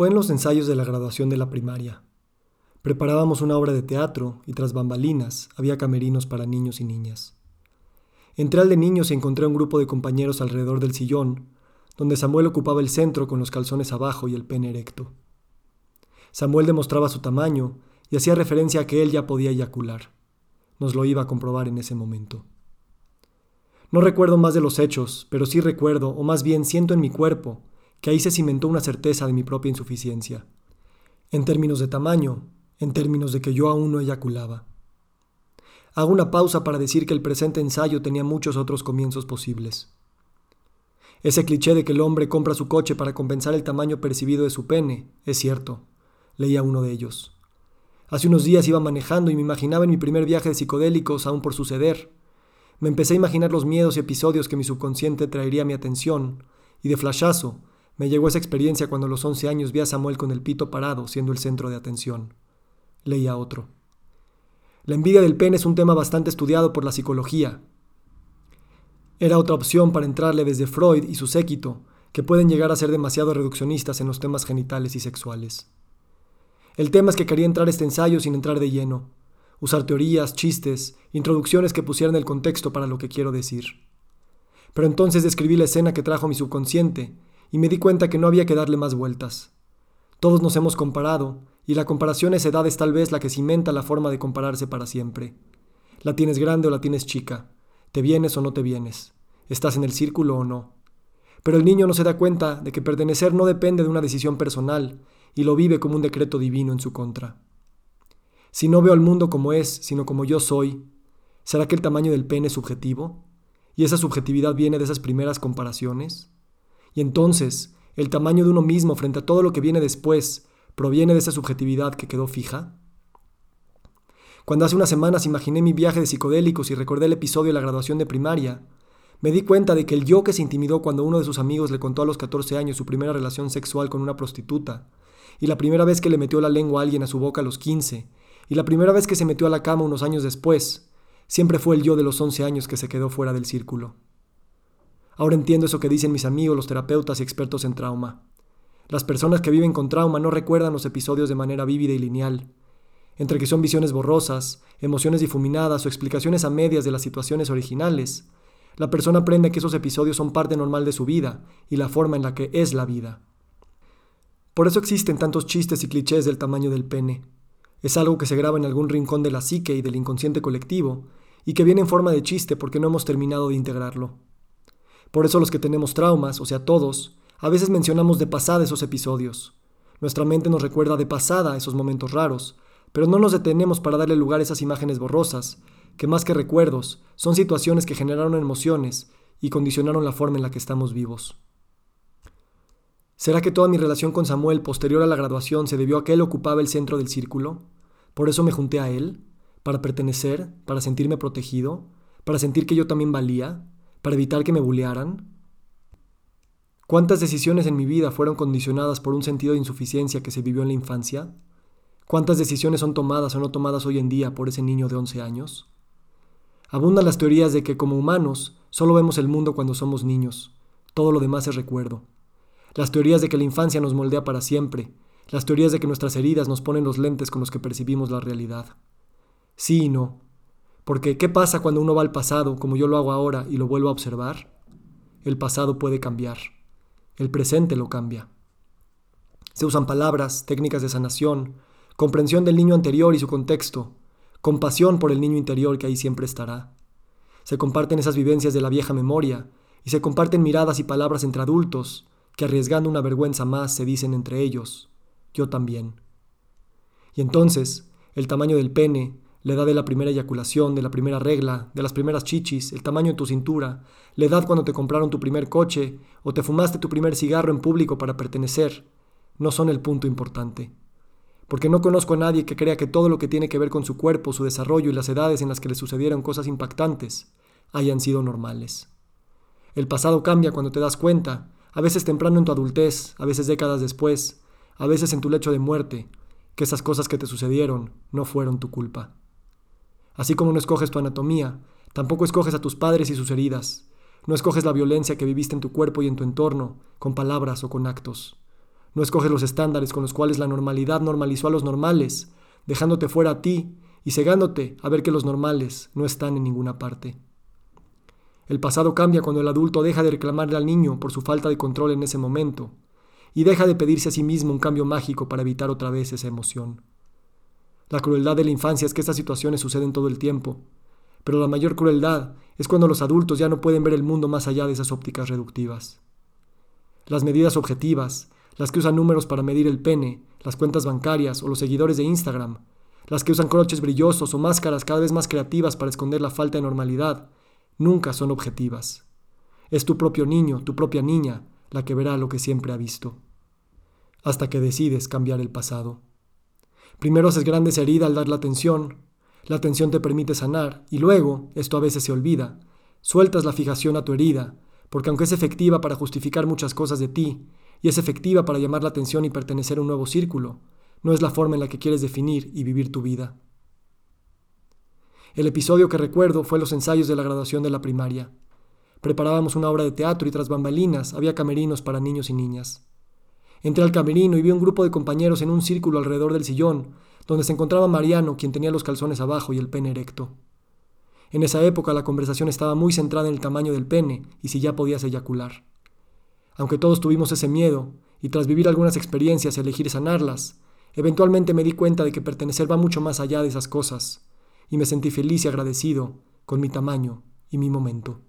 Fue en los ensayos de la graduación de la primaria. Preparábamos una obra de teatro y tras bambalinas había camerinos para niños y niñas. Entré al de niños y encontré un grupo de compañeros alrededor del sillón, donde Samuel ocupaba el centro con los calzones abajo y el pene erecto. Samuel demostraba su tamaño y hacía referencia a que él ya podía eyacular. Nos lo iba a comprobar en ese momento. No recuerdo más de los hechos, pero sí recuerdo, o más bien siento en mi cuerpo, que ahí se cimentó una certeza de mi propia insuficiencia. En términos de tamaño, en términos de que yo aún no eyaculaba. Hago una pausa para decir que el presente ensayo tenía muchos otros comienzos posibles. Ese cliché de que el hombre compra su coche para compensar el tamaño percibido de su pene es cierto, leía uno de ellos. Hace unos días iba manejando y me imaginaba en mi primer viaje de psicodélicos aún por suceder. Me empecé a imaginar los miedos y episodios que mi subconsciente traería a mi atención, y de flashazo me llegó esa experiencia cuando a los 11 años vi a Samuel con el pito parado, siendo el centro de atención. Leía otro. La envidia del pene es un tema bastante estudiado por la psicología. Era otra opción para entrarle desde Freud y su séquito, que pueden llegar a ser demasiado reduccionistas en los temas genitales y sexuales. El tema es que quería entrar este ensayo sin entrar de lleno, usar teorías, chistes, introducciones que pusieran el contexto para lo que quiero decir. Pero entonces describí la escena que trajo mi subconsciente y me di cuenta que no había que darle más vueltas. Todos nos hemos comparado, y la comparación a esa edad es tal vez la que cimenta la forma de compararse para siempre. La tienes grande o la tienes chica, te vienes o no te vienes, estás en el círculo o no. Pero el niño no se da cuenta de que pertenecer no depende de una decisión personal, y lo vive como un decreto divino en su contra. Si no veo al mundo como es, sino como yo soy, ¿será que el tamaño del pene es subjetivo? ¿Y esa subjetividad viene de esas primeras comparaciones? Y entonces, ¿el tamaño de uno mismo frente a todo lo que viene después proviene de esa subjetividad que quedó fija? Cuando hace unas semanas imaginé mi viaje de psicodélicos y recordé el episodio de la graduación de primaria, me di cuenta de que el yo que se intimidó cuando uno de sus amigos le contó a los 14 años su primera relación sexual con una prostituta, y la primera vez que le metió la lengua a alguien a su boca a los 15, y la primera vez que se metió a la cama unos años después, siempre fue el yo de los 11 años que se quedó fuera del círculo. Ahora entiendo eso que dicen mis amigos, los terapeutas y expertos en trauma. Las personas que viven con trauma no recuerdan los episodios de manera vívida y lineal. Entre que son visiones borrosas, emociones difuminadas o explicaciones a medias de las situaciones originales, la persona aprende que esos episodios son parte normal de su vida y la forma en la que es la vida. Por eso existen tantos chistes y clichés del tamaño del pene. Es algo que se graba en algún rincón de la psique y del inconsciente colectivo, y que viene en forma de chiste porque no hemos terminado de integrarlo. Por eso los que tenemos traumas, o sea todos, a veces mencionamos de pasada esos episodios. Nuestra mente nos recuerda de pasada esos momentos raros, pero no nos detenemos para darle lugar a esas imágenes borrosas, que más que recuerdos, son situaciones que generaron emociones y condicionaron la forma en la que estamos vivos. ¿Será que toda mi relación con Samuel posterior a la graduación se debió a que él ocupaba el centro del círculo? ¿Por eso me junté a él? ¿Para pertenecer? ¿Para sentirme protegido? ¿Para sentir que yo también valía? ¿Para evitar que me bullearan? ¿Cuántas decisiones en mi vida fueron condicionadas por un sentido de insuficiencia que se vivió en la infancia? ¿Cuántas decisiones son tomadas o no tomadas hoy en día por ese niño de 11 años? Abundan las teorías de que como humanos solo vemos el mundo cuando somos niños. Todo lo demás es recuerdo. Las teorías de que la infancia nos moldea para siempre. Las teorías de que nuestras heridas nos ponen los lentes con los que percibimos la realidad. Sí y no. Porque, ¿qué pasa cuando uno va al pasado, como yo lo hago ahora, y lo vuelvo a observar? El pasado puede cambiar. El presente lo cambia. Se usan palabras, técnicas de sanación, comprensión del niño anterior y su contexto, compasión por el niño interior que ahí siempre estará. Se comparten esas vivencias de la vieja memoria y se comparten miradas y palabras entre adultos que arriesgando una vergüenza más se dicen entre ellos, yo también. Y entonces, el tamaño del pene, la edad de la primera eyaculación, de la primera regla, de las primeras chichis, el tamaño de tu cintura, la edad cuando te compraron tu primer coche o te fumaste tu primer cigarro en público para pertenecer, no son el punto importante. Porque no conozco a nadie que crea que todo lo que tiene que ver con su cuerpo, su desarrollo y las edades en las que le sucedieron cosas impactantes hayan sido normales. El pasado cambia cuando te das cuenta a veces temprano en tu adultez, a veces décadas después, a veces en tu lecho de muerte, que esas cosas que te sucedieron no fueron tu culpa. Así como no escoges tu anatomía, tampoco escoges a tus padres y sus heridas, no escoges la violencia que viviste en tu cuerpo y en tu entorno, con palabras o con actos. No escoges los estándares con los cuales la normalidad normalizó a los normales, dejándote fuera a ti y cegándote a ver que los normales no están en ninguna parte. El pasado cambia cuando el adulto deja de reclamarle al niño por su falta de control en ese momento y deja de pedirse a sí mismo un cambio mágico para evitar otra vez esa emoción. La crueldad de la infancia es que estas situaciones suceden todo el tiempo, pero la mayor crueldad es cuando los adultos ya no pueden ver el mundo más allá de esas ópticas reductivas. Las medidas objetivas, las que usan números para medir el pene, las cuentas bancarias o los seguidores de Instagram, las que usan croches brillosos o máscaras cada vez más creativas para esconder la falta de normalidad, nunca son objetivas. Es tu propio niño, tu propia niña, la que verá lo que siempre ha visto. Hasta que decides cambiar el pasado. Primero haces grandes heridas al dar la atención, la atención te permite sanar, y luego, esto a veces se olvida, sueltas la fijación a tu herida, porque aunque es efectiva para justificar muchas cosas de ti, y es efectiva para llamar la atención y pertenecer a un nuevo círculo, no es la forma en la que quieres definir y vivir tu vida. El episodio que recuerdo fue los ensayos de la graduación de la primaria. Preparábamos una obra de teatro y tras bambalinas había camerinos para niños y niñas. Entré al camerino y vi un grupo de compañeros en un círculo alrededor del sillón, donde se encontraba Mariano, quien tenía los calzones abajo y el pene erecto. En esa época la conversación estaba muy centrada en el tamaño del pene y si ya podías eyacular. Aunque todos tuvimos ese miedo, y tras vivir algunas experiencias y elegir sanarlas, Eventualmente me di cuenta de que pertenecer va mucho más allá de esas cosas, y me sentí feliz y agradecido con mi tamaño y mi momento.